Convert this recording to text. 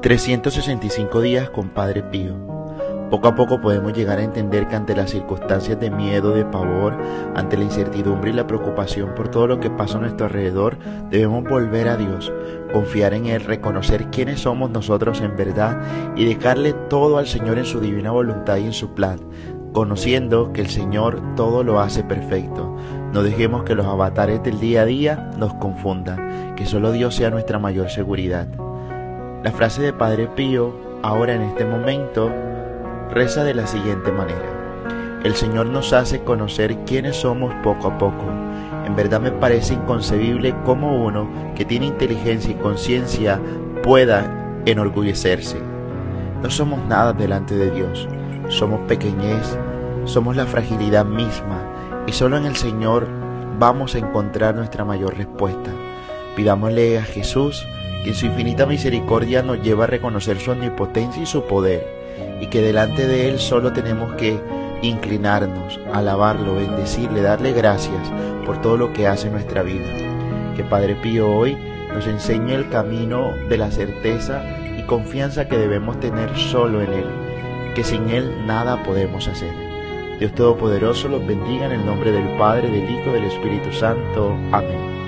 365 días con Padre Pío. Poco a poco podemos llegar a entender que ante las circunstancias de miedo, de pavor, ante la incertidumbre y la preocupación por todo lo que pasa a nuestro alrededor, debemos volver a Dios, confiar en Él, reconocer quiénes somos nosotros en verdad y dejarle todo al Señor en su divina voluntad y en su plan, conociendo que el Señor todo lo hace perfecto. No dejemos que los avatares del día a día nos confundan, que solo Dios sea nuestra mayor seguridad. La frase de Padre Pío, ahora en este momento, reza de la siguiente manera. El Señor nos hace conocer quiénes somos poco a poco. En verdad me parece inconcebible cómo uno que tiene inteligencia y conciencia pueda enorgullecerse. No somos nada delante de Dios, somos pequeñez, somos la fragilidad misma y solo en el Señor vamos a encontrar nuestra mayor respuesta. Pidámosle a Jesús que en su infinita misericordia nos lleva a reconocer su omnipotencia y su poder, y que delante de Él solo tenemos que inclinarnos, alabarlo, bendecirle, darle gracias por todo lo que hace en nuestra vida. Que Padre Pío hoy nos enseñe el camino de la certeza y confianza que debemos tener solo en Él, que sin Él nada podemos hacer. Dios Todopoderoso los bendiga en el nombre del Padre, del Hijo del Espíritu Santo. Amén.